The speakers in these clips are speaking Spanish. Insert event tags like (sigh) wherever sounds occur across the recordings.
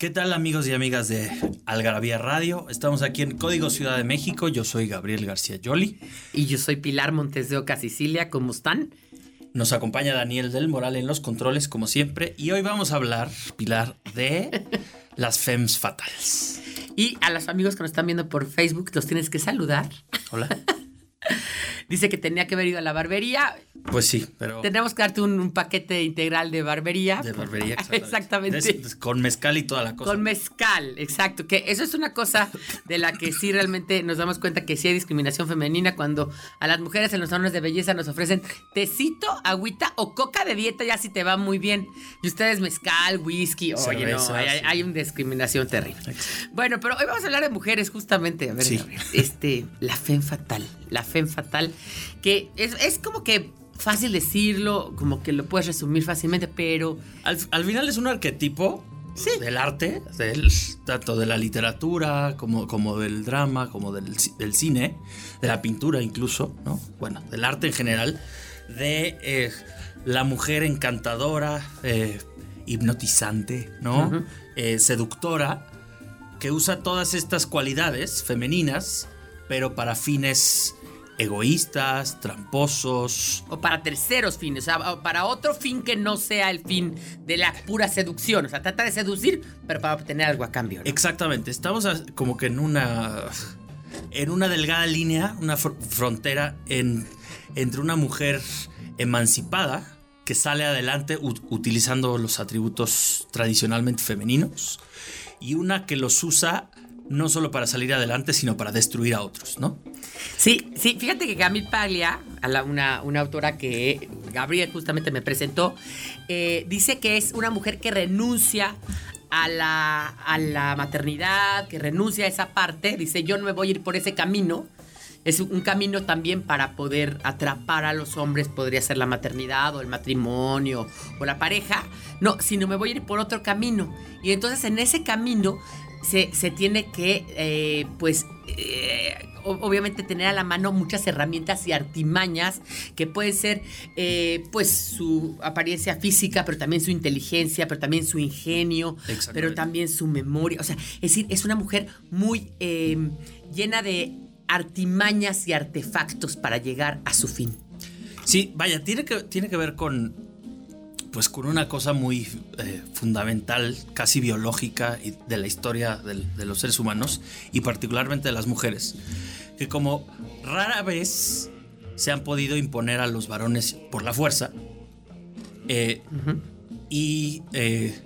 ¿Qué tal amigos y amigas de Algarabía Radio? Estamos aquí en Código Ciudad de México. Yo soy Gabriel García Yoli. Y yo soy Pilar Montes de Oca, Sicilia. ¿Cómo están? Nos acompaña Daniel del Moral en los controles, como siempre. Y hoy vamos a hablar, Pilar, de (laughs) las FEMS fatales. Y a los amigos que nos están viendo por Facebook, los tienes que saludar. Hola. (laughs) Dice que tenía que haber ido a la barbería. Pues sí, pero. Tendremos que darte un, paquete integral de barbería. De barbería, (laughs) exactamente. con mezcal y toda la cosa. Con mezcal, exacto. Que eso es una cosa de la que sí realmente nos damos cuenta que sí hay discriminación femenina cuando a las mujeres en los salones de belleza nos ofrecen tecito, agüita o coca de dieta, ya si te va muy bien. Y ustedes mezcal, whisky. Oye, no, hay, una discriminación terrible. Bueno, pero hoy vamos a hablar de mujeres, justamente. A ver, este, la fe fatal. La fe fatal que es, como que fácil decirlo, como que lo puedes resumir fácilmente, pero... Al, final es un arquetipo del arte, tanto de la literatura como, como del drama, como del, cine, de la pintura incluso, ¿no? Bueno, del arte en general, de eh, la mujer encantadora, eh, hipnotizante, ¿no? Eh, seductora, que usa todas estas cualidades femeninas, pero para fines egoístas, tramposos. O para terceros fines, o sea, para otro fin que no sea el fin de la pura seducción. O sea, trata de seducir, pero para obtener algo a cambio. Exactamente, estamos como que en una. en una delgada línea, una frontera en, entre una mujer emancipada que sale adelante utilizando los atributos tradicionalmente femeninos y una que los usa no solo para salir adelante, sino para destruir a otros, ¿no? Sí, sí, fíjate que Camille Paglia, una, una autora que Gabriel justamente me presentó, eh, dice que es una mujer que renuncia a la, a la maternidad, que renuncia a esa parte, dice yo no me voy a ir por ese camino, es un camino también para poder atrapar a los hombres, podría ser la maternidad o el matrimonio o la pareja. No, sino me voy a ir por otro camino. Y entonces en ese camino se, tiene que, eh, pues, eh, obviamente tener a la mano muchas herramientas y artimañas que pueden ser, eh, pues, su apariencia física, pero también su inteligencia, pero también su ingenio, pero también su memoria. O sea, es decir, es una mujer muy llena de artimañas y artefactos para llegar a su fin. Sí, vaya, tiene que, tiene que ver con pues con una cosa muy eh, fundamental, casi biológica de la historia de, los seres humanos y particularmente de las mujeres, que como rara vez se han podido imponer a los varones por la fuerza eh, y eh,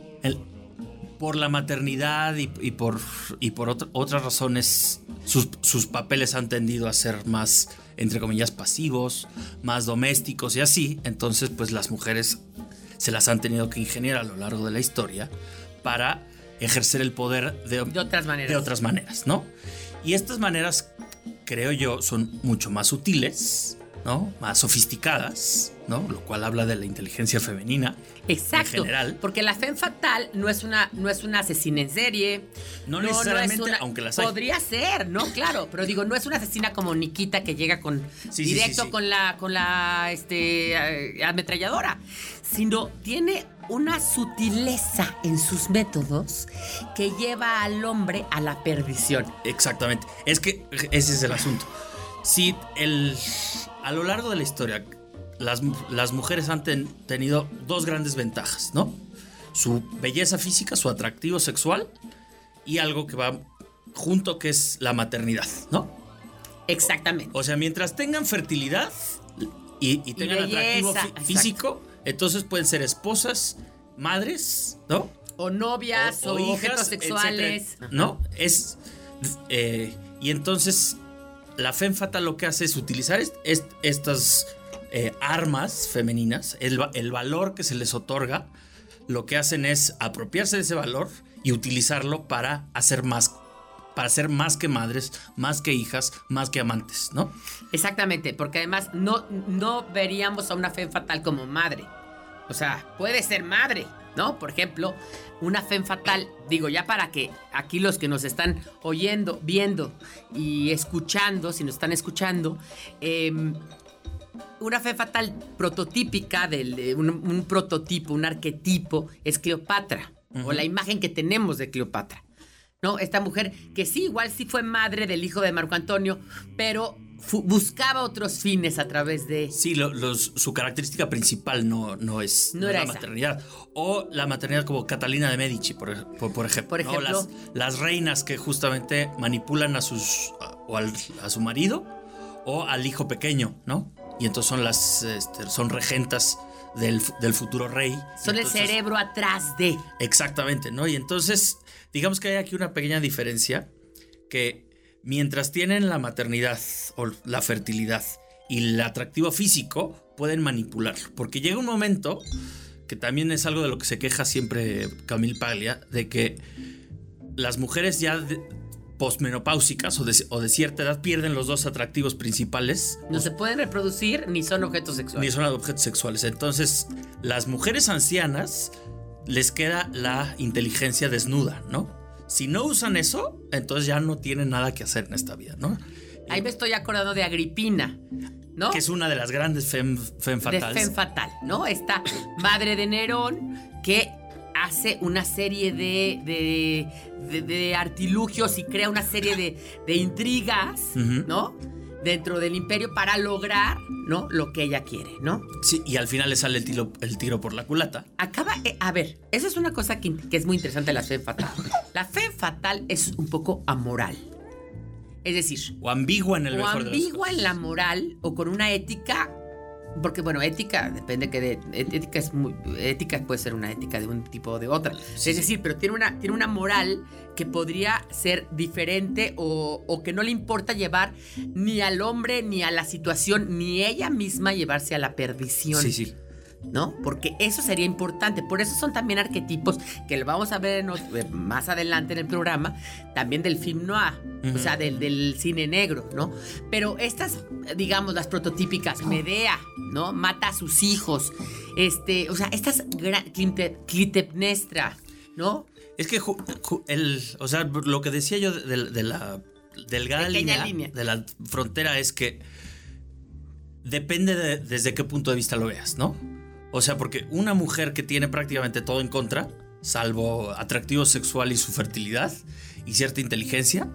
por la maternidad y, por, y por otras razones sus, sus papeles han tendido a ser más entre comillas pasivos, más domésticos y así, entonces pues las mujeres se las han tenido que ingeniar a lo largo de la historia para ejercer el poder de, otras maneras. De otras maneras, ¿no? Y estas maneras, creo yo, son mucho más sutiles, ¿no? Más sofisticadas, ¿no? Lo cual habla de la inteligencia femenina. Exacto. En general. Porque la fe fatal no es una, no es una asesina en serie. No, necesariamente, aunque las hay. Podría ser, ¿no? Claro. Pero digo, no es una asesina como Nikita que llega con directo con la, con la este, eh, ametralladora. Sino tiene una sutileza en sus métodos que lleva al hombre a la perdición. Exactamente. Es que ese es el asunto. Si el, a lo largo de la historia las, mujeres han tenido dos grandes ventajas, ¿no? Su belleza física, su atractivo sexual y algo que va junto que es la maternidad, ¿no? Exactamente. O sea, mientras tengan fertilidad y, tengan atractivo físico, entonces pueden ser esposas, madres, ¿no? O novias o, hijas sexuales. ¿No? Es. Eh, y entonces la FEMFATA lo que hace es utilizar estas eh, armas femeninas, el, valor que se les otorga, lo que hacen es apropiarse de ese valor y utilizarlo para hacer más para ser más que madres, más que hijas, más que amantes, ¿no? Exactamente, porque además no, no veríamos a una fe fatal como madre. O sea, puede ser madre, ¿no? Por ejemplo, una fe fatal, digo, ya para que aquí los que nos están oyendo, viendo y escuchando, si nos están escuchando, em, una fe fatal prototípica, de un, prototipo, un arquetipo, es Cleopatra, o la imagen que tenemos de Cleopatra. ¿no? Esta mujer que sí, igual sí fue madre del hijo de Marco Antonio, pero buscaba otros fines a través de... Sí, su característica principal no, no es, la maternidad. O la maternidad como Catalina de Medici, por, ejemplo. Por ejemplo. Las, reinas que justamente manipulan a, sus, o a su marido o al hijo pequeño, ¿no? Y entonces son las este, son regentas del, futuro rey. Son el cerebro atrás de. Exactamente, ¿no? Y entonces digamos que hay aquí una pequeña diferencia que mientras tienen la maternidad o la fertilidad y el atractivo físico, pueden manipularlo. Porque llega un momento, que también es algo de lo que se queja siempre Camille Paglia, de que las mujeres ya posmenopáusicas o de, o de, cierta edad pierden los dos atractivos principales. No se pueden reproducir ni son objetos sexuales. Ni son objetos sexuales. Entonces, las mujeres ancianas les queda la inteligencia desnuda, ¿no? Si no usan eso, entonces ya no tienen nada que hacer en esta vida, ¿no? Ahí me estoy acordando de Agripina, ¿no? Que es una de las grandes fem, fem fatales. De fem fatal, ¿no? Esta madre de Nerón que hace una serie de, de, artilugios y crea una serie de, intrigas, ¿no? dentro del imperio para lograr, ¿no? Lo que ella quiere, ¿no? Sí, y al final le sale el tiro, el tiro por la culata. Acaba, eh, a ver, eso es una cosa que, es muy interesante de la fe fatal. La fe fatal es un poco amoral. Es decir, o ambigua en el o ambigua en la moral o con una ética porque bueno, ética depende que de ética es muy ética puede ser una ética de un tipo o de otra. Es decir, pero tiene una tiene una moral que podría ser diferente o, o, que no le importa llevar ni al hombre ni a la situación ni ella misma llevarse a la perdición. Sí, sí. ¿No? Porque eso sería importante. Por eso son también arquetipos que lo vamos a ver eh, más adelante en el programa, también del film noir, o sea, del, cine negro, ¿no? Pero estas, digamos, las prototípicas, Medea, ¿no? Mata a sus hijos, este, o sea, estas Clitemnestra, ¿no? Es que el, o sea, lo que decía yo de, la delgada línea, de la frontera es que depende de, desde qué punto de vista lo veas, ¿no? O sea, porque una mujer que tiene prácticamente todo en contra, salvo atractivo sexual y su fertilidad y cierta inteligencia,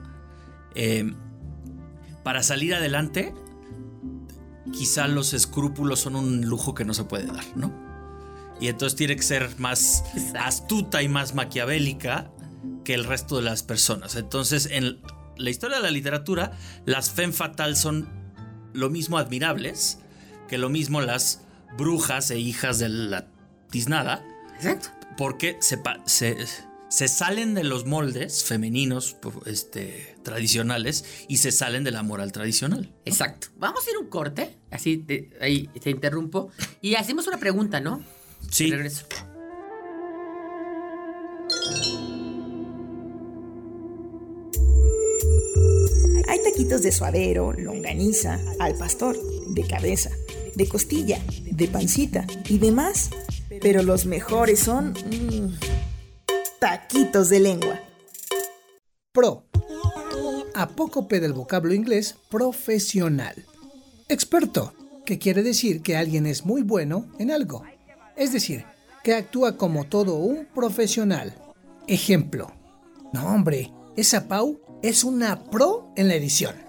eh, para salir adelante, quizá los escrúpulos son un lujo que no se puede dar, ¿no? Y entonces tiene que ser más astuta y más maquiavélica que el resto de las personas. Entonces, en la historia de la literatura, las femme fatal son lo mismo admirables que lo mismo las brujas e hijas de la tiznada. Exacto. Porque se, se, salen de los moldes femeninos este, tradicionales y se salen de la moral tradicional. Exacto. Vamos a ir un corte, así ahí te interrumpo, y hacemos una pregunta, ¿no? Sí. regreso. Hay taquitos de suadero, longaniza, al pastor, de cabeza de costilla, de pancita y demás. Pero los mejores son mm, taquitos de lengua. Pro. Apócope del vocablo inglés profesional. Experto, que quiere decir que alguien es muy bueno en algo. Es decir, que actúa como todo un profesional. Ejemplo. No, hombre, esa Pau es una pro en la edición.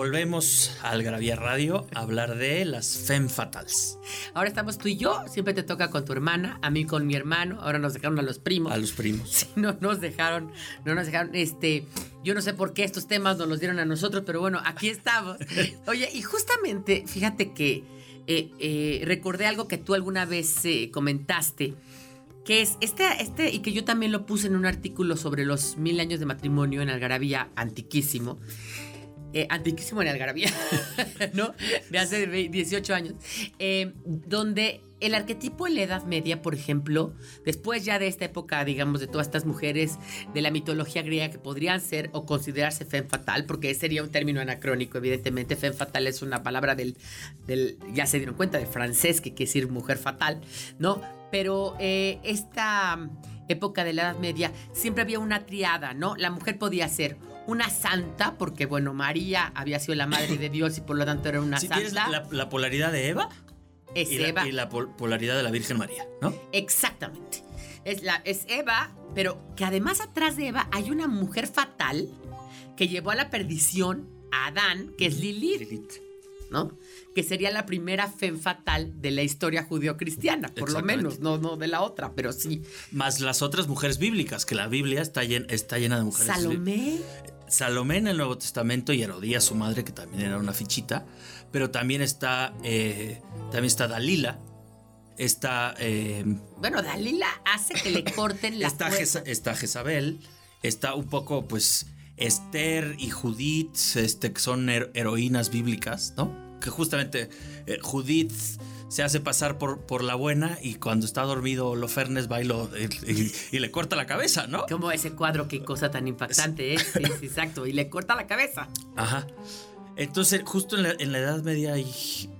Volvemos a Algarabía Radio a hablar de las femme fatales. Ahora estamos tú y yo, siempre te toca con tu hermana, a mí con mi hermano, ahora nos dejaron a los primos. A los primos. (laughs) Sí, no nos dejaron, no nos dejaron, este, yo no sé por qué estos temas nos los dieron a nosotros, pero bueno, aquí estamos. (laughs) Oye, y justamente, fíjate que eh, eh, recordé algo que tú alguna vez eh, comentaste que es este, este, y que yo también lo puse en un artículo sobre los mil años de matrimonio en Algarabía, antiquísimo. Eh, antiquísimo en Algarabía, (laughs) ¿no? De hace 18 años. Eh, donde el arquetipo en la Edad Media, por ejemplo, después ya de esta época, digamos, de todas estas mujeres de la mitología griega que podrían ser o considerarse femme fatal, porque sería un término anacrónico, evidentemente, femme fatal es una palabra del, del ya se dieron cuenta, de francés, que quiere decir mujer fatal, ¿no? Pero eh, esta época de la Edad Media siempre había una triada, ¿no? La mujer podía ser una santa, porque bueno, María había sido la madre de Dios y por lo tanto era una santa. La, la polaridad de Eva es y Eva. La, y la polaridad de la Virgen María, ¿no? Exactamente. Es, la, es Eva, pero que además atrás de Eva hay una mujer fatal que llevó a la perdición a Adán, que es Lilith. Lilith. ¿No? Que sería la primera fe fatal de la historia judío-cristiana, por lo menos, no, no de la otra, pero sí. Más las otras mujeres bíblicas, que la Biblia está, llena, está llena de mujeres. Salomé. Salomé en el Nuevo Testamento y Herodías, su madre, que también era una fichita, pero también está, eh, también está Dalila, está... Eh, bueno, Dalila hace que le corten la está, Jeza, está Jezabel, está un poco, pues, Esther y Judith, este, que son her heroínas bíblicas, ¿no? Que justamente eh, Judith se hace pasar por, por la buena y cuando está dormido va y, lo, y, y, y, le corta la cabeza, ¿no? Como ese cuadro, qué cosa tan impactante es. Sí, sí, exacto. Y le corta la cabeza. Ajá. Entonces, justo en la, en la Edad Media hay...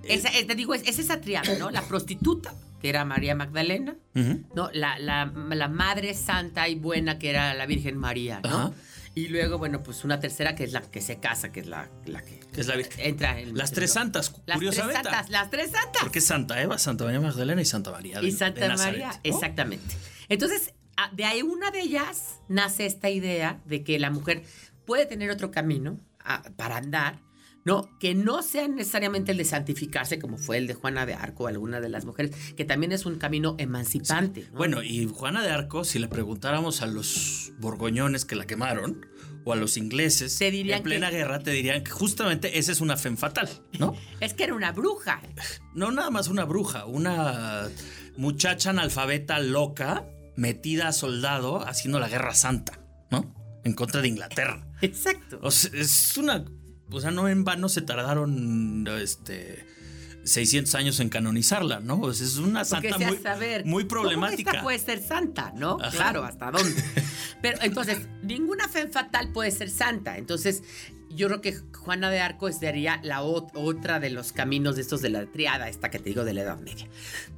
Esa, eh, te digo, es, es, esa triada, ¿no? La prostituta, que era María Magdalena, uh -huh. ¿no? La, la, la, madre santa y buena, que era la Virgen María, ¿no? Ajá. Y luego, bueno, pues una tercera que es la que se casa, que es la, la que, que es la entra en Las tres santas, las curiosamente. Tres santas, las tres santas. Porque es Santa Eva, Santa María Magdalena y Santa María. De, y Santa de María, exactamente. Entonces, de ahí una de ellas nace esta idea de que la mujer puede tener otro camino a, para andar, ¿no? Que no sea necesariamente el de santificarse, como fue el de Juana de Arco, alguna de las mujeres, que también es un camino emancipante. Sí. ¿no? Bueno, y Juana de Arco, si le preguntáramos a los borgoñones que la quemaron, o a los ingleses te dirían en plena que... guerra, te dirían que justamente esa es una femme fatal, ¿no? (laughs) es que era una bruja. No nada más una bruja, una muchacha analfabeta loca, metida a soldado, haciendo la guerra santa, ¿no? En contra de Inglaterra. Exacto. O sea, es una o sea, no en vano se tardaron este 600 años en canonizarla, ¿no? Sea, es una santa muy, saber, muy problemática. ¿cómo esta puede ser santa, ¿no? Ajá. Claro, ¿hasta dónde? (laughs) Pero entonces, ninguna fe fatal puede ser santa. Entonces, yo creo que Juana de Arco sería la otra de los caminos de estos de la triada, esta que te digo de la Edad Media.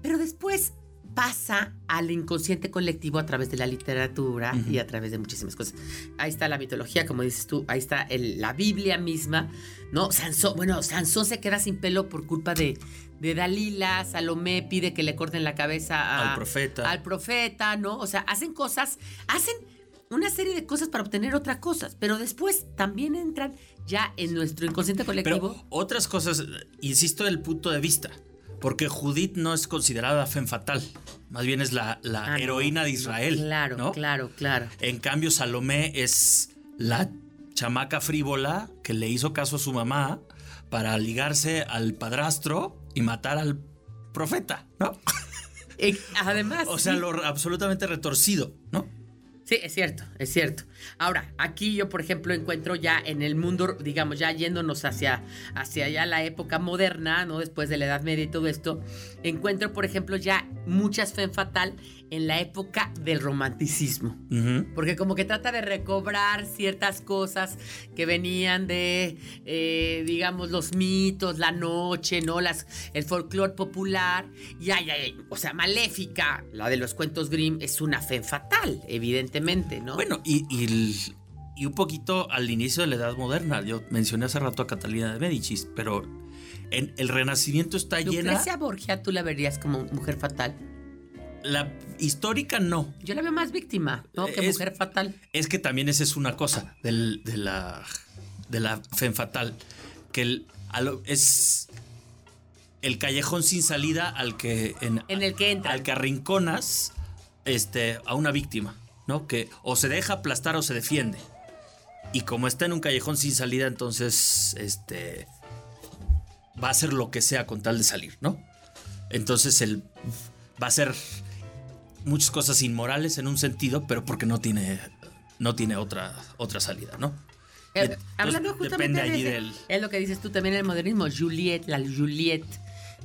Pero después pasa al inconsciente colectivo a través de la literatura uh -huh. y a través de muchísimas cosas. Ahí está la mitología, como dices tú, ahí está el, la Biblia misma, ¿no? Sansón, bueno, Sansón se queda sin pelo por culpa de, de Dalila, Salomé pide que le corten la cabeza a, al profeta. Al profeta, ¿no? O sea, hacen cosas, hacen una serie de cosas para obtener otras cosas, pero después también entran ya en nuestro inconsciente colectivo. Pero otras cosas, insisto, del punto de vista. Porque Judith no es considerada femme fatal. Más bien es la, la Ah, heroína no, de Israel. Claro, ¿no? claro, claro. En cambio, Salomé es la chamaca frívola que le hizo caso a su mamá para ligarse al padrastro y matar al profeta, ¿no? Eh, además. (laughs) O sea, sí. lo absolutamente retorcido, ¿no? Sí, es cierto, es cierto. Ahora, aquí yo, por ejemplo, encuentro ya en el mundo, digamos, ya yéndonos hacia, hacia ya la época moderna, ¿no? Después de la Edad Media y todo esto, encuentro, por ejemplo, ya muchas femme fatal en la época del romanticismo. Uh -huh. Porque como que trata de recobrar ciertas cosas que venían de, eh, digamos, los mitos, la noche, ¿no? Las, el folclore popular. Y ay, ay, o sea, Maléfica, la de los cuentos Grimm, es una femme fatal, evidentemente, ¿no? Bueno, y, y, el, y, un poquito al inicio de la Edad Moderna. Yo mencioné hace rato a Catalina de Médicis, pero en el Renacimiento está llena. Lucrecia Borgia, tú la verías como mujer fatal. La histórica no. Yo la veo más víctima, ¿no? Que es, mujer fatal. Es que también esa es una cosa del, de la de la femme fatal que el, es el callejón sin salida al que en, en el que entra al que arrinconas este a una víctima, ¿no? Que o se deja aplastar o se defiende. Y como está en un callejón sin salida, entonces este va a hacer lo que sea con tal de salir, ¿no? Entonces el va a ser muchas cosas inmorales en un sentido, pero porque no tiene, no tiene otra, otra salida, ¿no? Eh, Entonces, hablando justamente depende de allí ese- del... Es lo que dices tú también en el modernismo. Juliette, la Juliette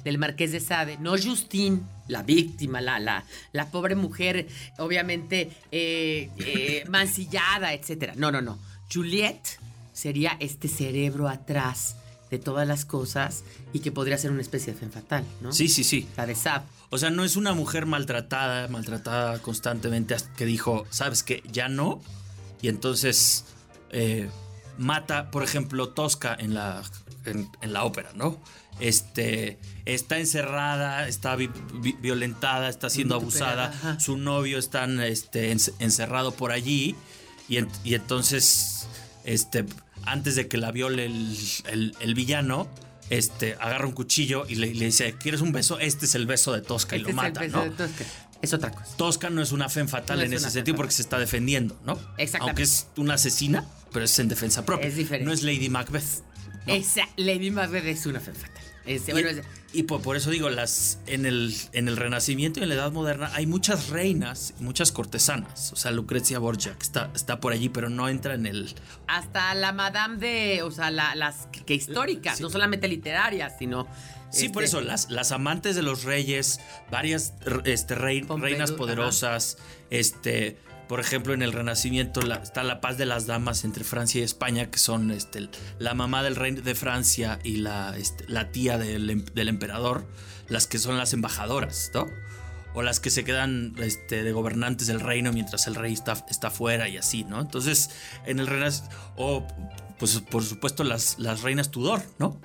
del Marqués de Sade. No Justine, la víctima, la, la, la pobre mujer, obviamente eh, eh, (laughs) mancillada, etcétera. No, no, no. Juliette sería este cerebro atrás de todas las cosas y que podría ser una especie de fen fatal, ¿no? Sí, sí, sí. La de Sade. O sea, no es una mujer maltratada, maltratada constantemente, que dijo, sabes que ya no. Y entonces eh, mata, por ejemplo, Tosca en la, en, en la ópera, ¿no? Este, está encerrada, está vi- vi- violentada, está siendo abusada, ajá. su novio está este, en- encerrado por allí. Y, y entonces, este, antes de que la viole el, el- el villano, este, agarra un cuchillo y le, le dice, ¿quieres un beso? Este es el beso de Tosca y Este lo es el mata, beso ¿no? de Tosca. Es otra cosa. Tosca no es una fe fatal No en es ese sentido porque se está defendiendo, ¿no? Exactamente. Aunque es una asesina, pero es en defensa propia. Es diferente. No es Lady Macbeth. ¿no? Esa Lady Macbeth es una fen fatal. Este, Y, bueno, es- y por, por eso digo, las, en, el, en el Renacimiento y en la Edad Moderna hay muchas reinas, muchas cortesanas. O sea, Lucrecia Borgia, que está, está por allí, pero no entra en el... hasta la madame de, o sea, la- las que, históricas, Sí. no solamente literarias, sino... Sí, este, por eso, las, las amantes de los reyes, varias este, rei- Pompidou, reinas ajá. poderosas, este, por ejemplo, en el Renacimiento está la paz de las damas entre Francia y España, que son este, la mamá del rey de Francia y la, este, tía del, em- del emperador, las que son las embajadoras, ¿no? O las que se quedan este, de gobernantes del reino mientras el rey está, fuera y así, ¿no? Entonces, en el Renacimiento, o pues por supuesto las reinas Tudor, ¿no?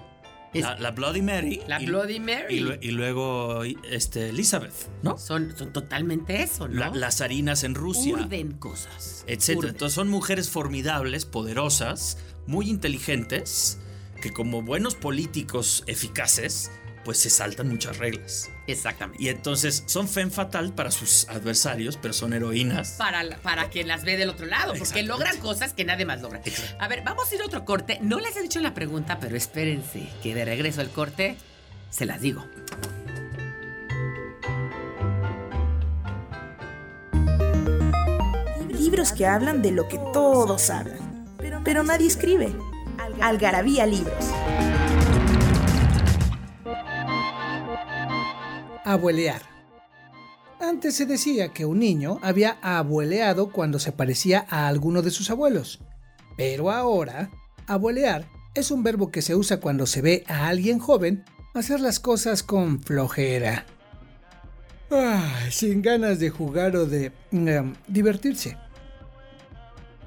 Es- La, la Bloody Mary. La y- Bloody Mary. Y, lue- y luego este, Elizabeth, ¿no? Son, son totalmente eso, ¿no? La- las harinas en Rusia, Urden cosas. etcétera. Urden. Entonces son mujeres formidables, poderosas, muy inteligentes, que como buenos políticos eficaces, pues se saltan muchas reglas. Exactamente. Y entonces son fen fatal para sus adversarios, pero son heroínas. Para, la- para quien las ve del otro lado, porque logran cosas que nadie más logra. A ver, vamos a ir a otro corte. No les he dicho la pregunta, pero espérense que de regreso al corte se las digo. Libros que hablan de lo que todos hablan, pero nadie escribe. Algarabía Libros. Abuelear. Antes se decía que un niño había abueleado cuando se parecía a alguno de sus abuelos. Pero ahora, abuelear es un verbo que se usa cuando se ve a alguien joven hacer las cosas con flojera. Sin ganas de jugar o de em, divertirse.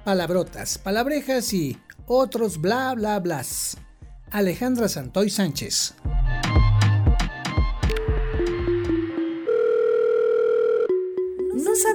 Palabrotas, palabrejas y otros bla bla blas. Alejandra Santoy Sánchez.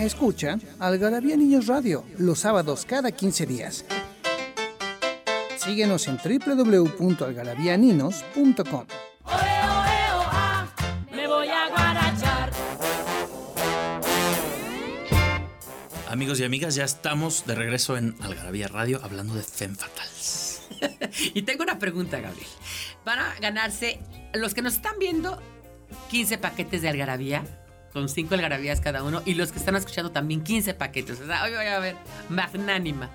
Escucha Algarabía Niños Radio los sábados cada 15 días. Síguenos en www.algarabianinos.com. Amigos y amigas, ya estamos de regreso en Algarabía Radio hablando de Femme Fatales. (laughs) Y tengo una pregunta, Gabriel. Van a ganarse, los que nos están viendo, 15 paquetes de algarabía, con 5 algarabías cada uno, y los que están escuchando también 15 paquetes. O sea, hoy voy a ver, magnánima.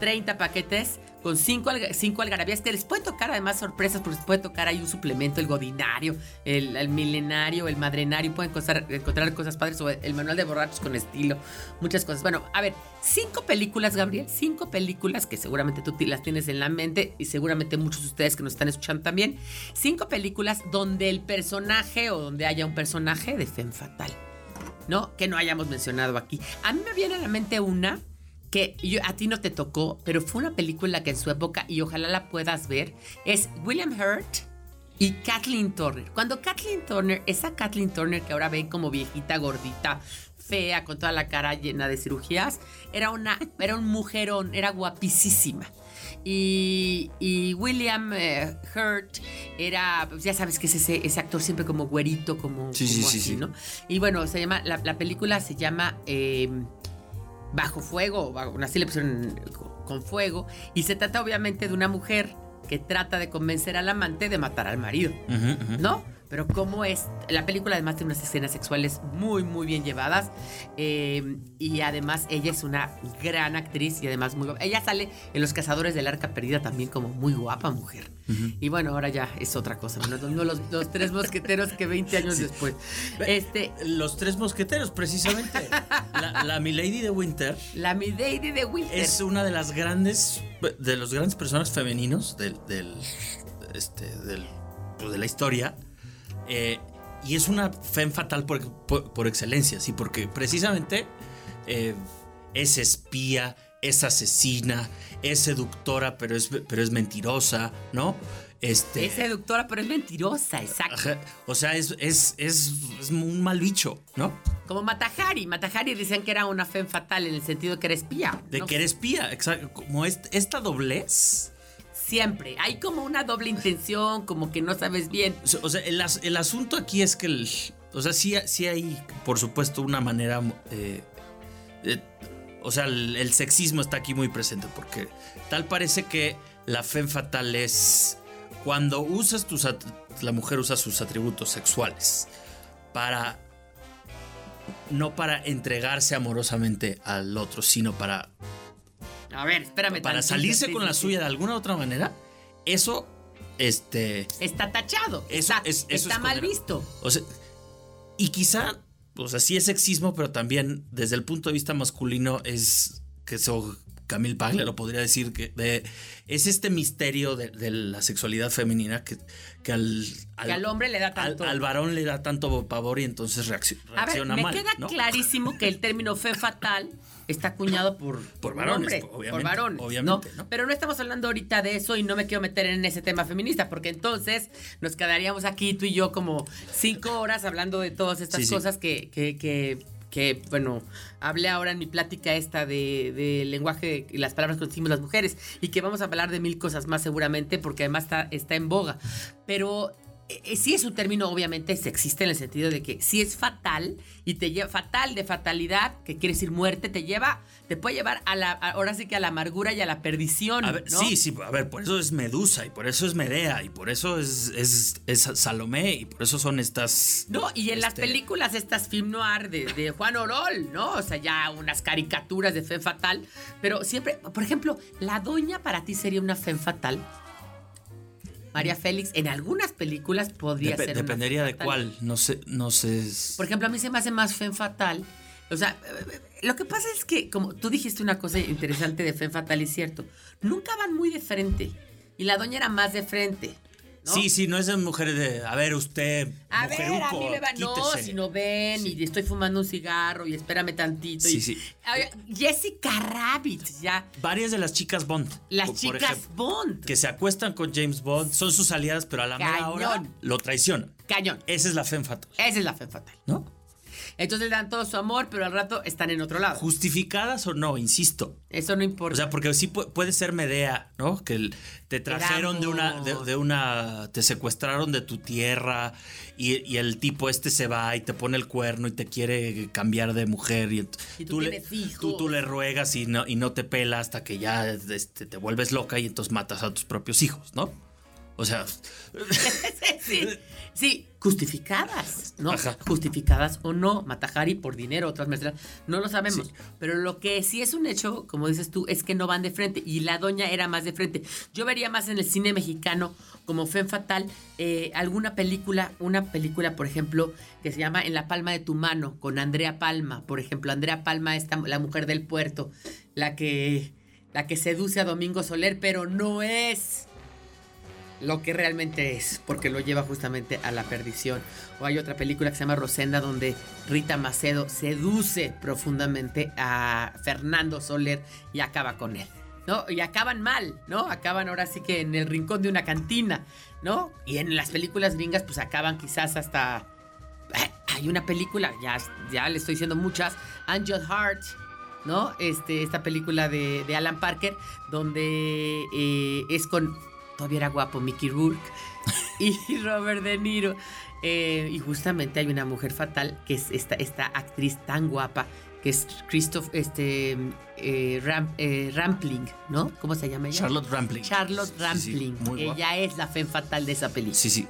30 paquetes con 5 cinco algarabías que les puede tocar además sorpresas porque les puede tocar ahí un suplemento, el godinario, el, milenario, el madrenario, pueden encontrar, cosas padres o el manual de borrachos con estilo, muchas cosas. Bueno, a ver, cinco películas, Gabriel, cinco películas que seguramente tú las tienes en la mente y seguramente muchos de ustedes que nos están escuchando también, cinco películas donde el personaje o donde haya un personaje de Femme Fatal. ¿no? Que no hayamos mencionado aquí. A mí me viene a la mente una que yo- a ti no te tocó, pero fue una película que en su época, y ojalá la puedas ver, es William Hurt y Kathleen Turner. Cuando Kathleen Turner, esa Kathleen Turner que ahora ven como viejita, gordita, fea, con toda la cara llena de cirugías. Era una, era un mujerón, era guapísima. Y, y William eh, Hurt era, pues, ya sabes que es ese, ese actor siempre como güerito, como, Sí, sí, como sí, así, sí. ¿no? Y bueno, se llama, la, la película se llama eh, Bajo Fuego, bajo- así le pusieron con- fuego, y se trata obviamente de una mujer que trata de convencer al amante de matar al marido. ¿no? Pero cómo es, la película además tiene unas escenas sexuales muy, muy bien llevadas eh, y además ella es una gran actriz y además muy guapa. Ella sale en Los Cazadores del Arca Perdida también como muy guapa mujer. Y bueno, ahora ya es otra cosa, ¿no? No los, los tres mosqueteros que 20 años después. Este, Los tres mosqueteros, precisamente. La, la Milady de Winter la Milady de Winter. es una de las grandes, de los grandes personajes femeninos del, del, este, del- pues, de la historia. Eh, y es una femme fatal por, por- por excelencia, sí, porque precisamente eh, es espía, es asesina, es seductora, pero es, pero es mentirosa, ¿no? Este, Es seductora, pero es mentirosa, exacto. ajá, o sea, es, es, es, es un mal bicho, ¿no? Como Matajari. Matajari decían que era una femme fatal en el sentido de que era espía. De ¿no? que eres espía, exacto. Como est- esta doblez. Siempre. Hay como una doble intención, como que no sabes bien. O sea, el, as- el asunto aquí es que. O sea, sí, hay, por supuesto, una manera. eh, eh, o sea, el, el sexismo está aquí muy presente porque tal parece que la femme fatal es cuando usas tus. La mujer usa sus atributos sexuales para. No para entregarse amorosamente al otro, sino para A ver, espérame. para tantito, salirse sí, con sí, la sí. suya de alguna otra manera, eso, este, Está tachado. Eso está es- eso está es mal visto. o sea, y quizá, o sea, sí es sexismo, pero también desde el punto de vista masculino es que eso Camille Paglia lo podría decir que de- es este misterio de, de la sexualidad femenina que, que al, Que al hombre le da tanto. al, varón le da tanto pavor y entonces reacci- A ver, reacciona me mal. queda ¿no? clarísimo que el término fe fatal está acuñado por, Por varones, hombre, obviamente, por varones, obviamente, ¿no? ¿no? Pero no estamos hablando ahorita de eso y no me quiero meter en ese tema feminista, porque entonces nos quedaríamos aquí tú y yo como cinco horas hablando de todas estas Sí, sí. cosas que, que, que, que, bueno, hablé ahora en mi plática esta de, de lenguaje y las palabras que decimos las mujeres y que vamos a hablar de mil cosas más seguramente porque además está, está en boga. Pero eh, sí es un término obviamente sexista en el sentido de que si es fatal y te lleva fatal de fatalidad, que quiere decir muerte, te lleva, te puede llevar a la, a- ahora sí que a la amargura y a la perdición. A ver, ¿no? Sí, sí, a ver, por eso es Medusa y por eso es Medea y por eso es, es, es Salomé y por eso son estas... No, y en las este, películas estas film noir de, de Juan Orol, ¿no? O sea, ya unas caricaturas de Femme Fatal. Pero siempre, por ejemplo, la doña para ti sería una Femme Fatal. María Félix, en algunas películas podría Dep- ser. dependería de fatal. cuál, no sé, no sé. Por ejemplo, a mí se me hace más Femme Fatal. O sea, lo que pasa es que, como tú dijiste una cosa interesante de Femme Fatal, y es cierto, nunca van muy de frente. Y la doña era más de frente. ¿No? Sí, sí, no es de mujeres de, a ver, usted, A ver, a mí me va. No, quítese. si no ven y estoy fumando un cigarro y espérame tantito. Sí, y- sí. Jessica Rabbit, ya. Varias de las chicas Bond. Las por chicas ejemplo, Bond. Que se acuestan con James Bond, son sus aliadas, pero a la mera hora lo traicionan. Cañón. Esa es la femme fatal, Esa es la fe fatal. ¿no? Entonces le dan todo su amor, pero al rato están en otro lado. Justificadas o no, insisto. Eso no importa. O sea, porque sí pu- puede ser Medea, ¿no? Que te trajeron de una, de, de una, te secuestraron de tu tierra y, y el tipo este se va y te pone el cuerno y te quiere cambiar de mujer y, Y tú le, tú, tú le ruegas y no, y no te pela hasta que ya este, te vuelves loca y entonces matas a tus propios hijos, ¿no? O sea, (laughs) sí, sí, justificadas, ¿no? Ajá. Justificadas o no, Matajari por dinero, otras mercedes, no lo sabemos. Pero lo que sí es un hecho, como dices tú, es que no van de frente y la doña era más de frente. Yo vería más en el cine mexicano como Femme Fatal eh, alguna película, una película, por ejemplo, que se llama En la palma de tu mano, con Andrea Palma, por ejemplo. Andrea Palma es la mujer del puerto, la que, la que seduce a Domingo Soler, pero no es lo que realmente es, porque lo lleva justamente a la perdición. O hay otra película que se llama Rosenda, donde Rita Macedo seduce profundamente a Fernando Soler y acaba con él. ¿No? Y acaban mal, ¿no? Acaban ahora sí que en el rincón de una cantina, ¿no? Y en las películas gringas, pues acaban quizás hasta. hay una película, ya, ya le estoy diciendo muchas, Angel Heart, ¿no? Este, esta película de, de Alan Parker, donde eh, es con, todavía era guapo, Mickey Rourke y (laughs) Robert De Niro. Eh, y justamente hay una mujer fatal, que es esta, esta actriz tan guapa, que es Christoph, este, eh, Ram- eh, Rampling, ¿no? ¿Cómo se llama ella? Charlotte Rampling. Charlotte Sí, sí, Rampling. ella es la fe fatal de esa película. Sí, sí.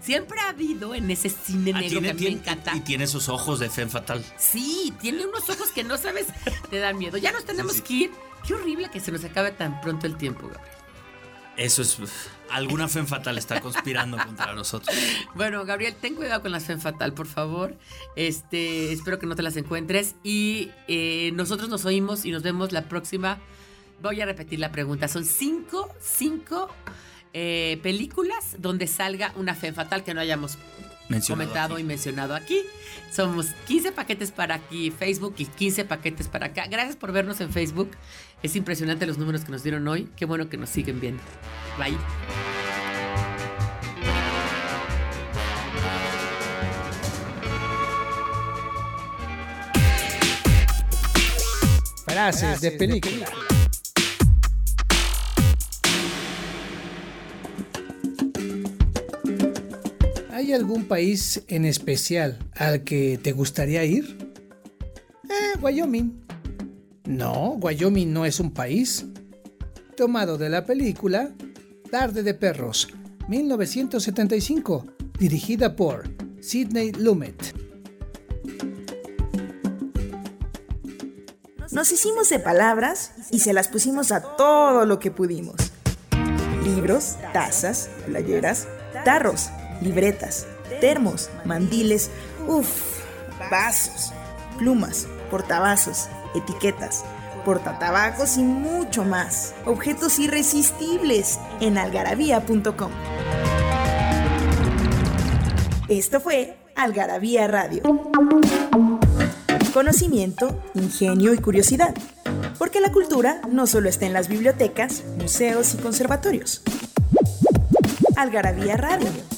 Siempre ha habido en ese cine Ah, negro tiene- que tiene- me encanta. Y tiene esos ojos de Femme Fatal. Sí, tiene unos ojos que no sabes, te dan miedo. Ya nos tenemos sí. que ir. Qué horrible que se nos acabe tan pronto el tiempo, Gabriel. Eso es. Alguna Femme Fatal está conspirando contra nosotros. (laughs) Bueno, Gabriel, ten cuidado con las Femme Fatal, por favor. Este, espero que no te las encuentres. Y eh, nosotros nos oímos y nos vemos la próxima. Voy a repetir la pregunta. Son cinco, cinco eh, películas donde salga una Femme Fatal que no hayamos Mencionado comentado aquí. y mencionado aquí. Somos 15 paquetes para aquí Facebook y 15 paquetes para acá. Gracias por vernos en Facebook. Es impresionante los números que nos dieron hoy. Qué bueno que nos siguen viendo. Bye. Frases de película. ¿Hay algún país en especial al que te gustaría ir? Eh, Wyoming. No, Wyoming no es un país. Tomado de la película Tarde de Perros, 1975, dirigida por Sidney Lumet. Nos hicimos de palabras y se las pusimos a todo lo que pudimos. Libros, tazas, playeras, tarros, libretas, termos, mandiles, uff, vasos, plumas, portavasos, etiquetas, portatabacos y mucho más. Objetos irresistibles en algarabía.com. Esto fue Algarabía Radio. Conocimiento, ingenio y curiosidad. Porque la cultura no solo está en las bibliotecas, museos y conservatorios. Algarabía Radio